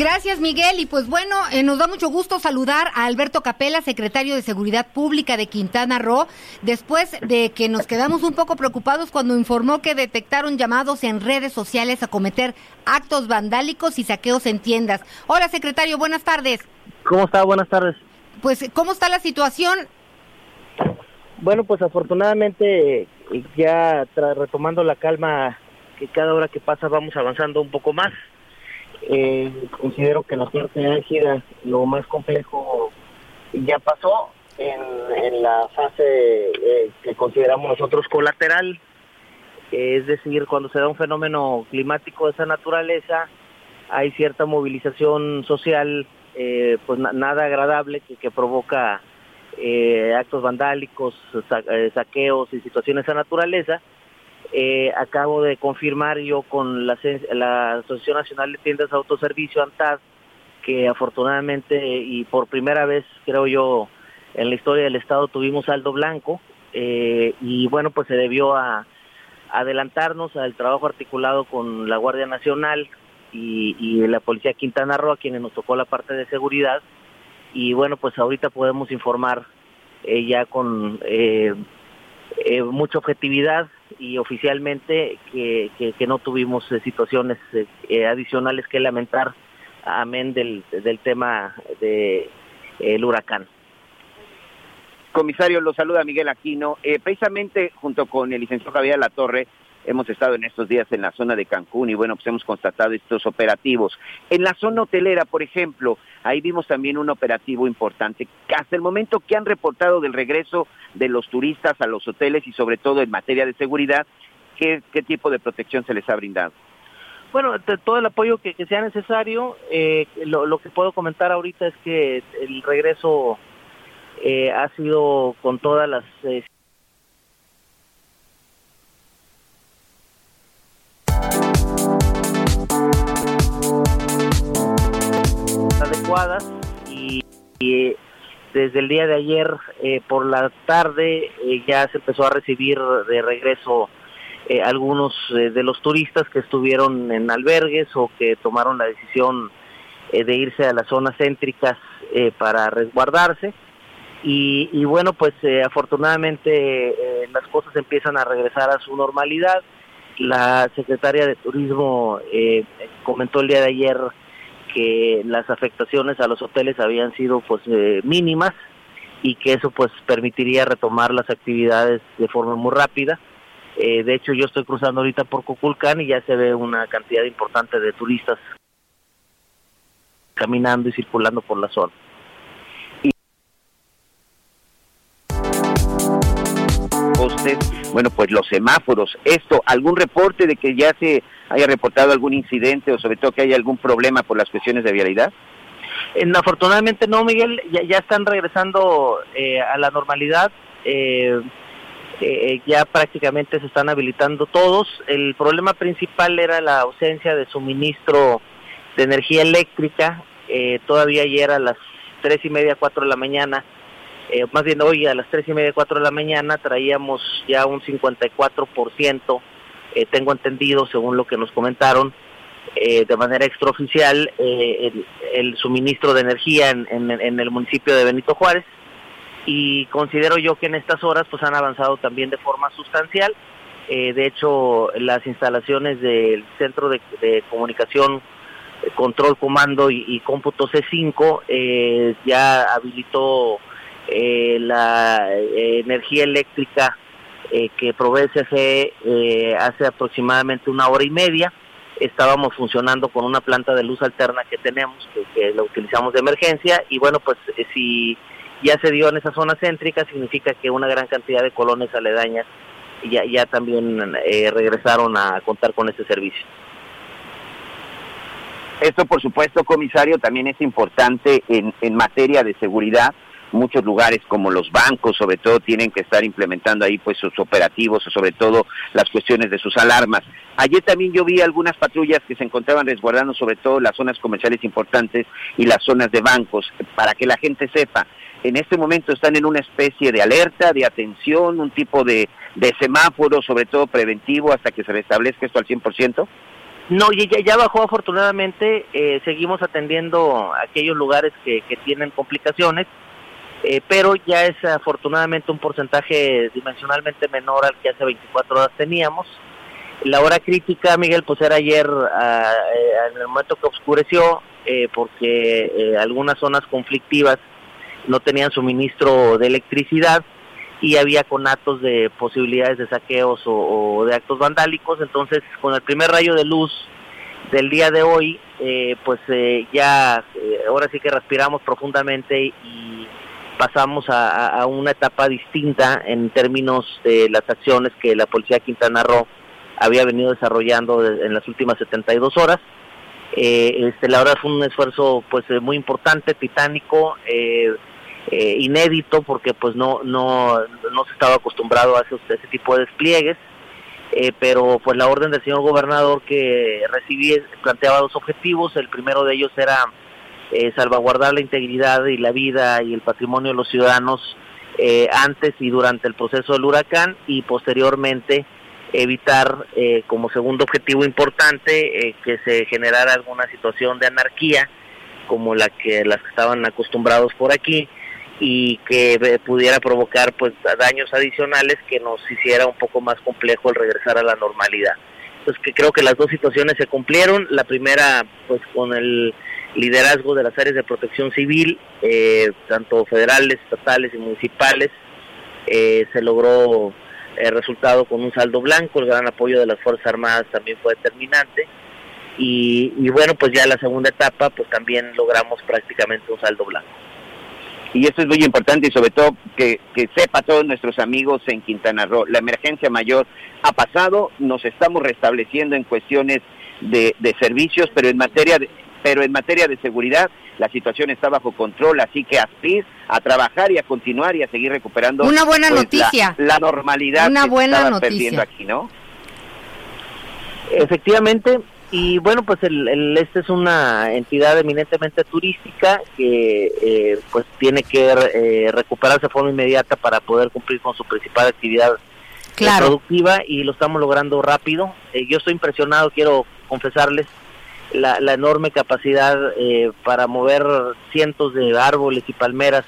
Gracias, Miguel. Y pues bueno, eh, nos da mucho gusto saludar a Alberto Capela, secretario de Seguridad Pública de Quintana Roo, después de que nos quedamos un poco preocupados cuando informó que detectaron llamados en redes sociales a cometer actos vandálicos y saqueos en tiendas. Hola, secretario, buenas tardes. ¿Cómo está? Buenas tardes. Pues, ¿cómo está la situación? Bueno, pues afortunadamente ya retomando la calma, que cada hora que pasa vamos avanzando un poco más. Eh, considero que la parte álgida, lo más complejo, ya pasó en, la fase eh, que consideramos nosotros colateral. es decir, cuando se da un fenómeno climático de esa naturaleza, hay cierta movilización social, eh, pues nada agradable que, que provoca eh, actos vandálicos, eh, saqueos y situaciones de esa naturaleza. acabo de confirmar yo con la, Asociación Nacional de Tiendas de Autoservicio, ANTAD, que afortunadamente y por primera vez, creo yo, en la historia del Estado tuvimos saldo blanco y bueno, pues se debió a adelantarnos al trabajo articulado con la Guardia Nacional y, la Policía Quintana Roo, a quienes nos tocó la parte de seguridad. Y bueno, pues ahorita podemos informar eh, ya con eh, eh, mucha objetividad y oficialmente que, que, no tuvimos situaciones adicionales que lamentar, amén del, del tema del el huracán. Comisario, lo saluda Miguel Aquino. precisamente junto con el licenciado Javier La Torre, hemos estado en estos días en la zona de Cancún y bueno, pues hemos constatado estos operativos. En la zona hotelera, por ejemplo, ahí vimos también un operativo importante. Hasta el momento, ¿qué han reportado del regreso de los turistas a los hoteles y sobre todo en materia de seguridad? ¿Qué, qué tipo de protección se les ha brindado? Bueno, todo el apoyo que, sea necesario. Eh, lo, que puedo comentar ahorita es que el regreso eh, ha sido con todas las... Eh, y, desde el día de ayer eh, por la tarde eh, ya se empezó a recibir de regreso eh, algunos de los turistas que estuvieron en albergues o que tomaron la decisión de irse a las zonas céntricas para resguardarse. Y, y bueno, pues afortunadamente las cosas empiezan a regresar a su normalidad. La secretaria de Turismo comentó el día de ayer que las afectaciones a los hoteles habían sido pues eh, mínimas y que eso pues permitiría retomar las actividades de forma muy rápida. Eh, de hecho yo estoy cruzando ahorita por Coculcán y ya se ve una cantidad importante de turistas caminando y circulando por la zona. bueno, pues los semáforos, esto, algún reporte de que ya se haya reportado algún incidente o sobre todo que haya algún problema por las cuestiones de vialidad? Eh, afortunadamente no, Miguel, ya, están regresando eh, a la normalidad. Eh, ya prácticamente se están habilitando todos. El problema principal era la ausencia de suministro de energía eléctrica. todavía ayer a las tres y media, cuatro de la mañana, más bien hoy a las tres y media, cuatro de la mañana traíamos ya un 54% eh, tengo entendido, según lo que nos comentaron, eh, de manera extraoficial, eh, el, suministro de energía en, el municipio de Benito Juárez y considero yo que en estas horas pues han avanzado también de forma sustancial. de hecho, las instalaciones del Centro de, Comunicación, Control, Comando y, y Cómputo C5 ya habilitó la energía eléctrica eh, que provee CFE eh, hace aproximadamente una hora y media. Estábamos funcionando con una planta de luz alterna que tenemos, que, la utilizamos de emergencia, y bueno, pues eh, si ya se dio en esa zona céntrica, significa que una gran cantidad de colonias aledañas ya, ya también regresaron a contar con ese servicio. Esto, por supuesto, comisario, también es importante en, en materia de seguridad, muchos lugares como los bancos sobre todo tienen que estar implementando ahí pues sus operativos sobre todo las cuestiones de sus alarmas. Ayer también yo vi algunas patrullas que se encontraban resguardando sobre todo las zonas comerciales importantes y las zonas de bancos para que la gente sepa. En este momento están en una especie de alerta, de atención, un tipo de, de semáforo, sobre todo preventivo, hasta que se restablezca esto al 100%. No, ya, ya bajó afortunadamente, eh, seguimos atendiendo aquellos lugares que, que tienen complicaciones, eh, pero ya es afortunadamente un porcentaje dimensionalmente menor al que hace 24 horas teníamos. La hora crítica, Miguel, pues era ayer ah, eh, en el momento que oscureció, eh, porque algunas zonas conflictivas no tenían suministro de electricidad y había conatos de posibilidades de saqueos o, de actos vandálicos. Entonces, con el primer rayo de luz del día de hoy, pues ya ahora sí que respiramos profundamente y pasamos a, una etapa distinta en términos de las acciones que la Policía Quintana Roo había venido desarrollando en las últimas 72 horas. Eh, este, la verdad fue un esfuerzo pues eh, muy importante, titánico, eh, inédito porque pues no no no se estaba acostumbrado a ese, tipo de despliegues, pero pues la orden del señor gobernador que recibí planteaba dos objetivos, el primero de ellos era salvaguardar la integridad y la vida y el patrimonio de los ciudadanos antes y durante el proceso del huracán y posteriormente evitar eh, como segundo objetivo importante eh, que se generara alguna situación de anarquía como la que las que estaban acostumbrados por aquí y que eh, pudiera provocar pues daños adicionales que nos hiciera un poco más complejo el regresar a la normalidad. Entonces que creo que las dos situaciones se cumplieron, la primera pues con el liderazgo de las áreas de protección civil, tanto federales, estatales y municipales, se logró el resultado con un saldo blanco, el gran apoyo de las Fuerzas Armadas también fue determinante y, bueno, pues ya la segunda etapa pues también logramos prácticamente un saldo blanco. Y esto es muy importante y sobre todo que, que sepa todos nuestros amigos en Quintana Roo, la emergencia mayor ha pasado, nos estamos restableciendo en cuestiones de, de servicios, pero en materia de, pero en materia de seguridad la situación está bajo control, así que ASPIR a trabajar y a continuar y a seguir recuperando una buena pues, noticia, la, normalidad una que buena noticia. perdiendo aquí, ¿no? Efectivamente, y bueno, pues el, este es una entidad eminentemente turística que eh, pues tiene que eh, recuperarse de forma inmediata para poder cumplir con su principal actividad eh, productiva y lo estamos logrando rápido. yo estoy impresionado, quiero confesarles, la, enorme capacidad eh, para mover cientos de árboles y palmeras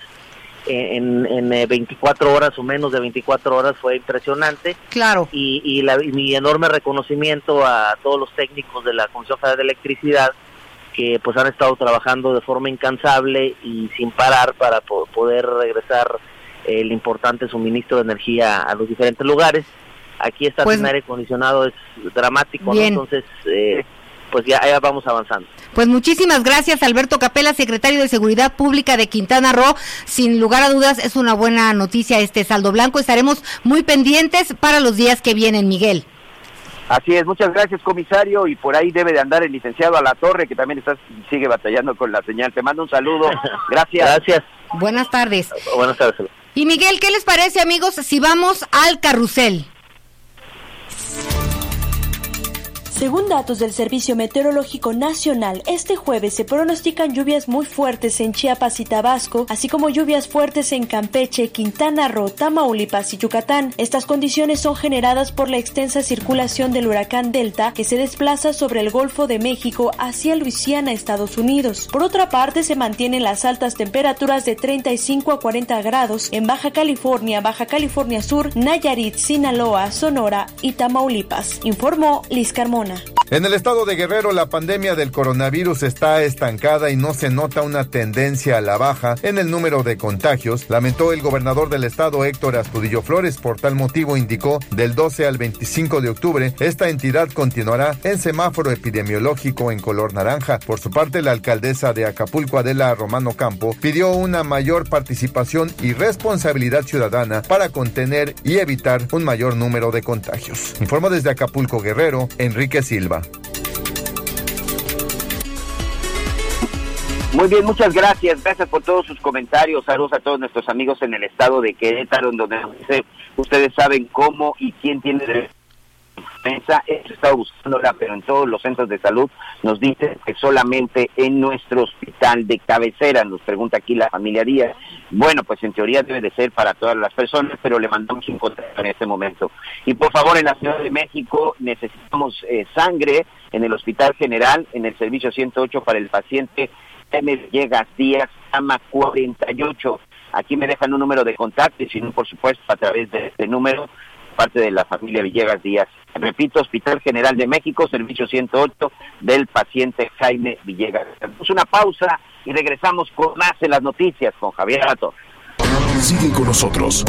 en, en, 24 eh, horas o menos de 24 horas fue impresionante. Claro. Y, y, la, mi enorme reconocimiento a todos los técnicos de la Comisión Federal de Electricidad que pues han estado trabajando de forma incansable y sin parar para poder regresar el importante suministro de energía a los diferentes lugares. Aquí estar pues, sin aire acondicionado es dramático, entonces eh, pues ya, vamos avanzando. Pues muchísimas gracias Alberto Capela, secretario de Seguridad Pública de Quintana Roo. Sin lugar a dudas es una buena noticia este saldo blanco. Estaremos muy pendientes para los días que vienen, Miguel. Así es, muchas gracias comisario y por ahí debe de andar el licenciado a la torre que también está, sigue batallando con la señal. Te mando un saludo. Gracias. Gracias. Buenas tardes. Buenas tardes. Y Miguel, ¿qué les parece amigos si vamos al carrusel? Según datos del Servicio Meteorológico Nacional, este jueves se pronostican lluvias muy fuertes en Chiapas y Tabasco, así como lluvias fuertes en Campeche, Quintana Roo, Tamaulipas y Yucatán. Estas condiciones son generadas por la extensa circulación del huracán Delta que se desplaza sobre el Golfo de México hacia Luisiana, Estados Unidos. Por otra parte, se mantienen las altas temperaturas de 35 a 40 grados en Baja California, Baja California Sur, Nayarit, Sinaloa, Sonora y Tamaulipas, informó Liz Carmona. En el estado de Guerrero, la pandemia del coronavirus está estancada y no se nota una tendencia a la baja en el número de contagios, lamentó el gobernador del estado Héctor Astudillo Flores. Por tal motivo, indicó del 12 al 25 de octubre, esta entidad continuará en semáforo epidemiológico en color naranja. Por su parte, la alcaldesa de Acapulco, Adela Romano Campo, pidió una mayor participación y responsabilidad ciudadana para contener y evitar un mayor número de contagios. Informó desde Acapulco Guerrero, Enrique Silva. Muy bien, muchas gracias. Gracias por todos sus comentarios. Saludos a todos nuestros amigos en el estado de Querétaro, donde ustedes saben cómo y quién tiene defensa. He estado buscándola, pero en todos los centros de salud nos dice que solamente en nuestro hospital de cabecera, nos pregunta aquí la familia Díaz. Bueno, pues en teoría debe de ser para todas las personas, pero le mandamos un contacto en este momento. Y por favor, en la Ciudad de México necesitamos eh, sangre en el Hospital General, en el servicio 108 para el paciente M. Villegas Díaz, AMA 48. Aquí me dejan un número de contacto y si no, por supuesto, a través de este número parte de la familia Villegas Díaz. Repito, Hospital General de México, servicio 108 del paciente Jaime Villegas. Hacemos una pausa y regresamos con más de las noticias con Javier Alator. Sigue con nosotros.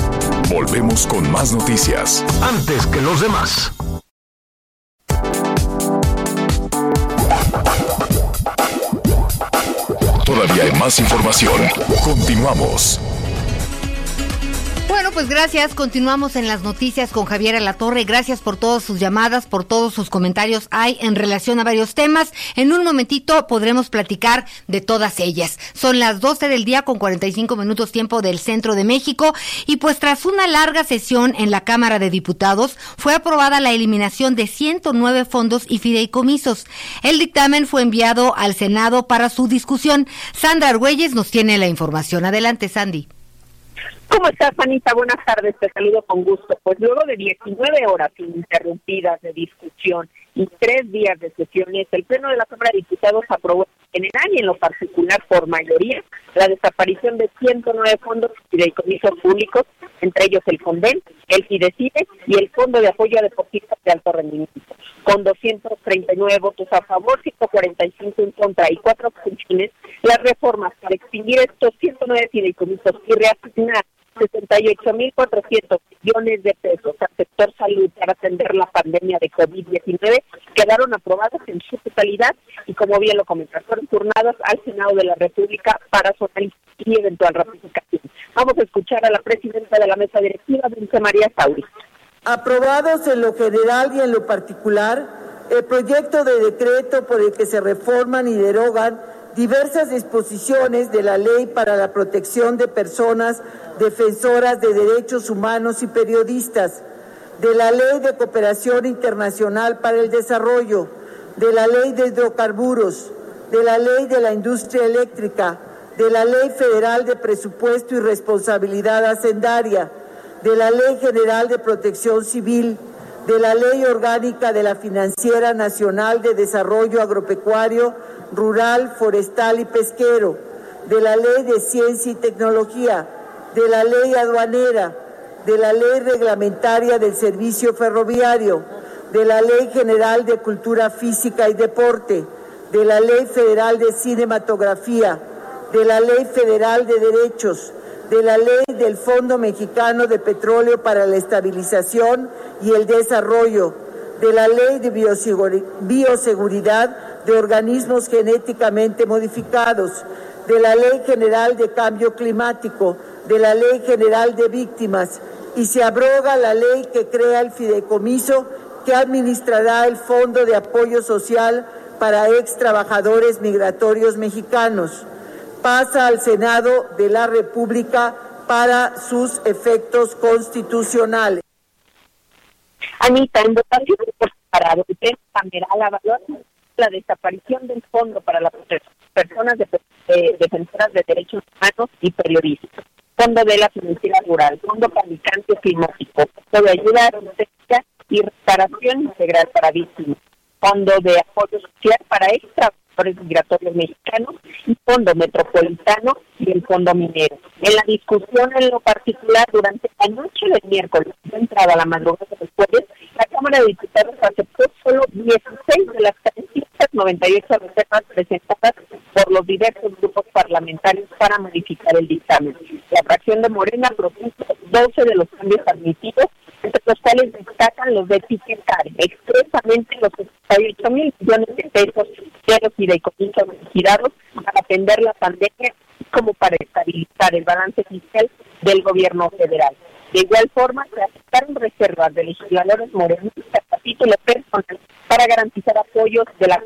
Volvemos con más noticias. Antes que los demás. Todavía hay más información. Continuamos. Bueno, pues gracias. Continuamos en las noticias con Javier Alatorre. Gracias por todas sus llamadas, por todos sus comentarios hay en relación a varios temas. En un momentito podremos platicar de todas ellas. Son las 12 del día con 45 minutos tiempo del centro de México y pues tras una larga sesión en la Cámara de Diputados fue aprobada la eliminación de 109 fondos y fideicomisos. El dictamen fue enviado al Senado para su discusión. Sandra Argüelles nos tiene la información. Adelante, Sandy. ¿Cómo estás, Anita? Buenas tardes, te saludo con gusto. Pues luego de 19 horas ininterrumpidas de discusión y tres días de sesiones, el Pleno de la Cámara de Diputados aprobó en general y en lo particular por mayoría la desaparición de 109 fondos y fideicomisos públicos, entre ellos el FONDEN, el FIDECIDE y el Fondo de Apoyo a Deportistas de Alto Rendimiento. Con 239 votos a favor, 145 en contra y cuatro abstenciones, las reformas para extinguir estos 109 fideicomisos y reasignar 68.400 millones de pesos al sector salud para atender la pandemia de COVID-19 quedaron aprobadas en su totalidad y como bien lo comentaron, fueron turnadas al Senado de la República para su análisis y eventual ratificación. Vamos a escuchar a la presidenta de la mesa directiva, Dulce María Sauri. Aprobados en lo general y en lo particular, el proyecto de decreto por el que se reforman y derogan diversas disposiciones de la Ley para la Protección de Personas Defensoras de Derechos Humanos y Periodistas, de la Ley de Cooperación Internacional para el Desarrollo, de la Ley de Hidrocarburos, de la Ley de la Industria Eléctrica, de la Ley Federal de Presupuesto y Responsabilidad Hacendaria, de la Ley General de Protección Civil, de la Ley Orgánica de la Financiera Nacional de Desarrollo Agropecuario, Rural, Forestal y Pesquero, de la Ley de Ciencia y Tecnología, de la Ley Aduanera, de la Ley Reglamentaria del Servicio Ferroviario, de la Ley General de Cultura Física y Deporte, de la Ley Federal de Cinematografía, de la Ley Federal de Derechos, de la Ley del Fondo Mexicano de Petróleo para la Estabilización y el Desarrollo, de la Ley de Bioseguridad de Organismos Genéticamente Modificados, de la Ley General de Cambio Climático, de la Ley General de Víctimas, y se abroga la ley que crea el fideicomiso que administrará el Fondo de Apoyo Social para ex trabajadores migratorios mexicanos. Pasa al Senado de la República para sus efectos constitucionales. Anita, en votación por separado, la la desaparición del Fondo para la Protección de Personas Defensoras de Derechos Humanos y Periodistas, Fondo de la Financiera Rural, Fondo para el Cambio Climático, Fondo de Ayuda a y Reparación Integral para Víctimas, Fondo de Apoyo Social para Extra migratorios mexicanos y Fondo Metropolitano y el Fondo Minero. En la discusión en lo particular durante la noche del miércoles, entrada a la madrugada del jueves, la Cámara de Diputados aceptó solo 16 de las 398 reservas presentadas por los diversos grupos parlamentarios para modificar el dictamen. La fracción de Morena propuso 12 de los cambios admitidos entre los cuales destacan los de etiquetar expresamente los 68 mil millones de pesos de los fideicomisos para atender la pandemia como para estabilizar el balance fiscal del gobierno federal. De igual forma, se aceptaron reservas de legisladores morenos a título personal para garantizar apoyos de la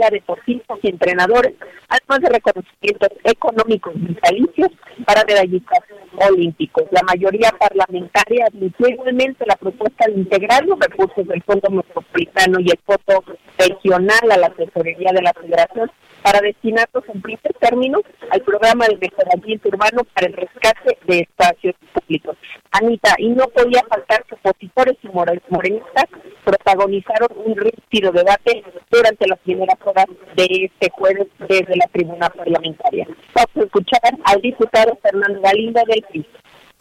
de deportistas y entrenadores, además de reconocimientos económicos vitalicios para medallistas olímpicos. La mayoría parlamentaria admitió igualmente la propuesta de integrar los recursos del Fondo Metropolitano y el Fondo Regional a la Tesorería de la Federación para destinarlos en primer término al programa de mejoramiento urbano para el rescate de espacios públicos. Anita, y no podía faltar que opositores y morenistas protagonizaron un rígido debate durante las primeras horas de este jueves desde la tribuna parlamentaria. Vamos a escuchar al diputado Fernando Galindo del PRI.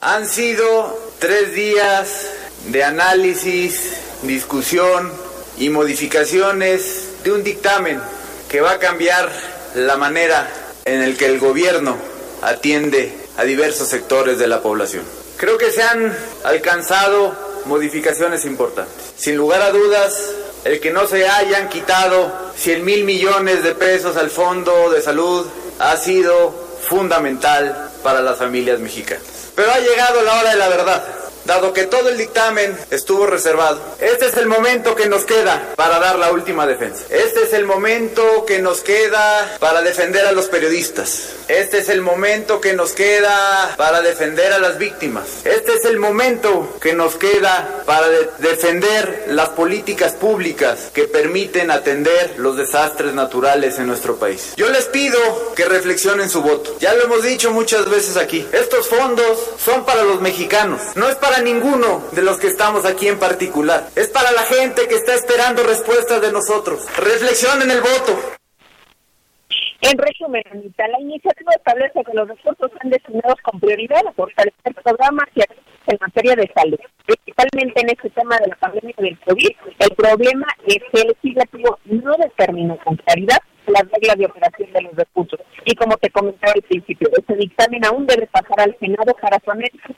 Han sido tres días de análisis, discusión y modificaciones de un dictamen que va a cambiar la manera en el que el gobierno atiende a diversos sectores de la población. Creo que se han alcanzado modificaciones importantes. Sin lugar a dudas, el que no se hayan quitado 100 mil millones de pesos al Fondo de Salud ha sido fundamental para las familias mexicanas. Pero ha llegado la hora de la verdad. Dado que todo el dictamen estuvo reservado, este es el momento que nos queda para dar la última defensa. Este es el momento que nos queda para defender a los periodistas. Este es el momento que nos queda para defender a las víctimas. Este es el momento que nos queda para de defender las políticas públicas que permiten atender los desastres naturales en nuestro país. Yo les pido que reflexionen su voto. Ya lo hemos dicho muchas veces aquí. Estos fondos son para los mexicanos. No es para ninguno de los que estamos aquí en particular. Es para la gente que está esperando respuestas de nosotros. Reflexionen el voto. En resumen, Anita, la iniciativa establece que los recursos sean destinados con prioridad a fortalecer programas y en materia de salud, principalmente en este tema de la pandemia del COVID. El problema es que el legislativo no determinó con claridad las reglas de operación de los recursos. Y como te comentaba al principio, ese dictamen aún debe pasar al Senado para su análisis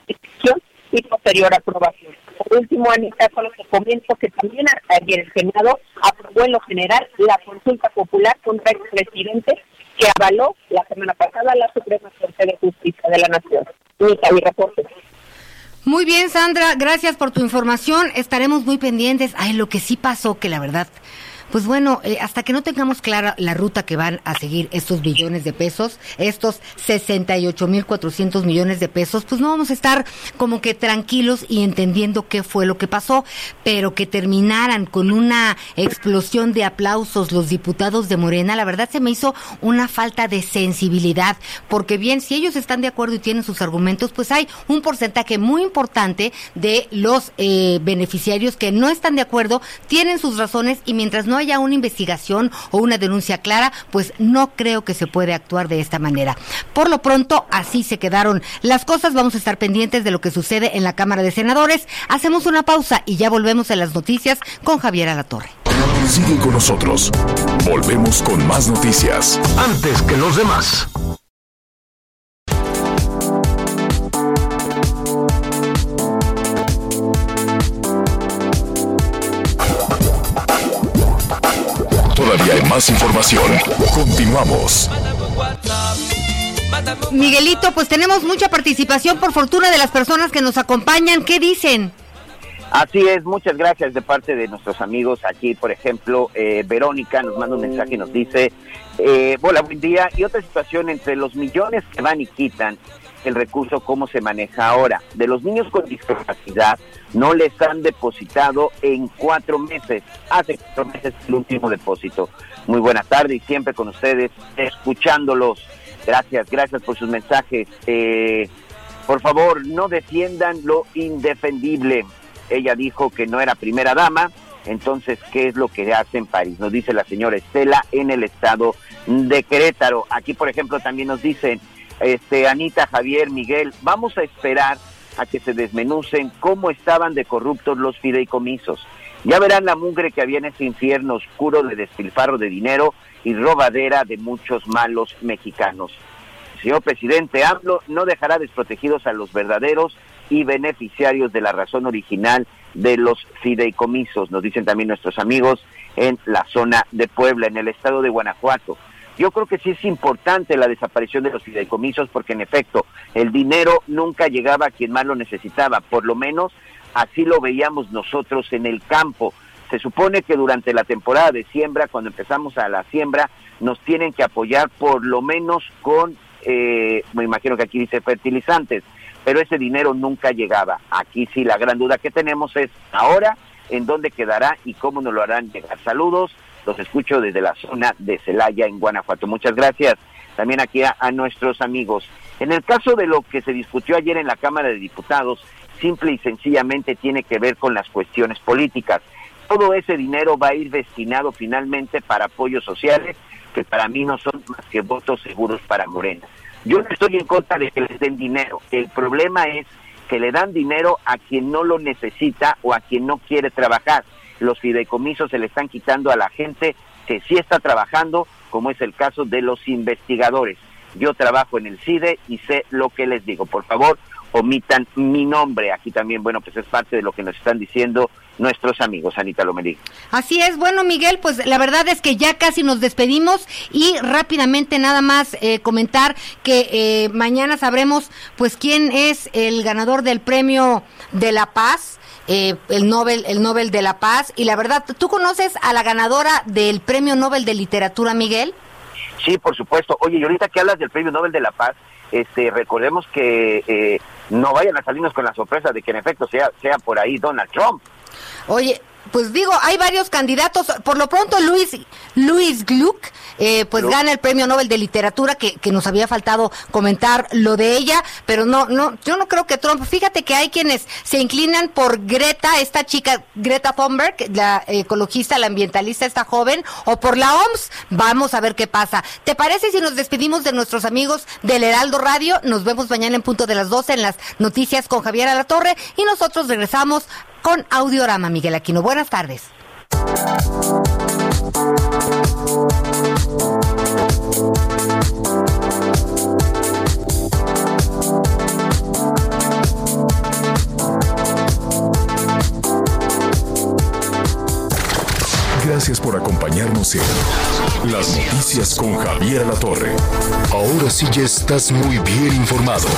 y posterior aprobación. Por último, Anita, solo te comento que también ayer el Senado aprobó en lo general la consulta popular contra el presidente que avaló la semana pasada la Suprema Corte de Justicia de la Nación. mi reporte. Muy bien, Sandra, gracias por tu información. Estaremos muy pendientes. Ay, lo que sí pasó, que la verdad pues bueno, eh, hasta que no tengamos clara la ruta que van a seguir estos billones de pesos, estos 68 mil 400 millones de pesos, pues no vamos a estar como que tranquilos y entendiendo qué fue lo que pasó, pero que terminaran con una explosión de aplausos los diputados de Morena, la verdad se me hizo una falta de sensibilidad, porque bien, si ellos están de acuerdo y tienen sus argumentos, pues hay un porcentaje muy importante de los eh, beneficiarios que no están de acuerdo, tienen sus razones y mientras no haya una investigación o una denuncia clara, pues no creo que se puede actuar de esta manera. Por lo pronto, así se quedaron las cosas. Vamos a estar pendientes de lo que sucede en la Cámara de Senadores. Hacemos una pausa y ya volvemos a las noticias con Javier Alatorre. Sigue con nosotros. Volvemos con más noticias. Antes que los demás. Hay más información. Continuamos. Miguelito, pues tenemos mucha participación por fortuna de las personas que nos acompañan. ¿Qué dicen? Así es, muchas gracias de parte de nuestros amigos aquí, por ejemplo, eh, Verónica nos manda un mensaje y nos dice, eh, hola, buen día, y otra situación entre los millones que van y quitan el recurso, cómo se maneja ahora. De los niños con discapacidad, no les han depositado en cuatro meses. Hace cuatro meses el último depósito. Muy buena tarde y siempre con ustedes, escuchándolos. Gracias, gracias por sus mensajes. Eh, por favor, no defiendan lo indefendible. Ella dijo que no era primera dama, entonces, ¿qué es lo que hace en París? Nos dice la señora Estela en el estado de Querétaro. Aquí, por ejemplo, también nos dicen, este, Anita, Javier, Miguel, vamos a esperar a que se desmenucen cómo estaban de corruptos los fideicomisos. Ya verán la mugre que había en ese infierno oscuro de despilfarro de dinero y robadera de muchos malos mexicanos. señor presidente AMLO no dejará desprotegidos a los verdaderos y beneficiarios de la razón original de los fideicomisos, nos dicen también nuestros amigos en la zona de Puebla, en el estado de Guanajuato. Yo creo que sí es importante la desaparición de los fideicomisos porque en efecto el dinero nunca llegaba a quien más lo necesitaba, por lo menos así lo veíamos nosotros en el campo. Se supone que durante la temporada de siembra, cuando empezamos a la siembra, nos tienen que apoyar por lo menos con, eh, me imagino que aquí dice fertilizantes, pero ese dinero nunca llegaba. Aquí sí la gran duda que tenemos es ahora en dónde quedará y cómo nos lo harán llegar. Saludos los escucho desde la zona de Celaya, en Guanajuato. Muchas gracias también aquí a, nuestros amigos. En el caso de lo que se discutió ayer en la Cámara de Diputados, simple y sencillamente tiene que ver con las cuestiones políticas. Todo ese dinero va a ir destinado finalmente para apoyos sociales, que para mí no son más que votos seguros para Morena. Yo no estoy en contra de que les den dinero. El problema es que le dan dinero a quien no lo necesita o a quien no quiere trabajar los fideicomisos se le están quitando a la gente que sí está trabajando, como es el caso de los investigadores. Yo trabajo en el CIDE y sé lo que les digo. Por favor, omitan mi nombre. Aquí también, bueno, pues es parte de lo que nos están diciendo nuestros amigos, Anita Lomelí. Así es, bueno Miguel, pues la verdad es que ya casi nos despedimos y rápidamente nada más eh, comentar que eh, mañana sabremos pues quién es el ganador del premio de la paz. Eh, el Nobel, el Nobel de la Paz. Y la verdad, ¿tú conoces a la ganadora del Premio Nobel de Literatura, Miguel? Sí, por supuesto. Oye, y ahorita que hablas del Premio Nobel de la Paz, este, recordemos que no vayan a salirnos con la sorpresa de que en efecto sea, sea por ahí Donald Trump. Oye, pues digo, hay varios candidatos. Por lo pronto, Luis, Luis Gluck, eh, pues gana el premio Nobel de Literatura, que, que, nos había faltado comentar lo de ella, pero no, no, yo no creo que Trump. Fíjate que hay quienes se inclinan por Greta, esta chica, Greta Thunberg, la ecologista, la ambientalista, esta joven, o por la OMS. Vamos a ver qué pasa. ¿Te parece si nos despedimos de nuestros amigos del Heraldo Radio? Nos vemos mañana en punto de las 12 en las noticias con Javier Alatorre y nosotros regresamos con Audiorama, Miguel Aquino. Buenas tardes. Gracias por acompañarnos en Las Noticias con Javier La Torre. Ahora sí ya estás muy bien informado.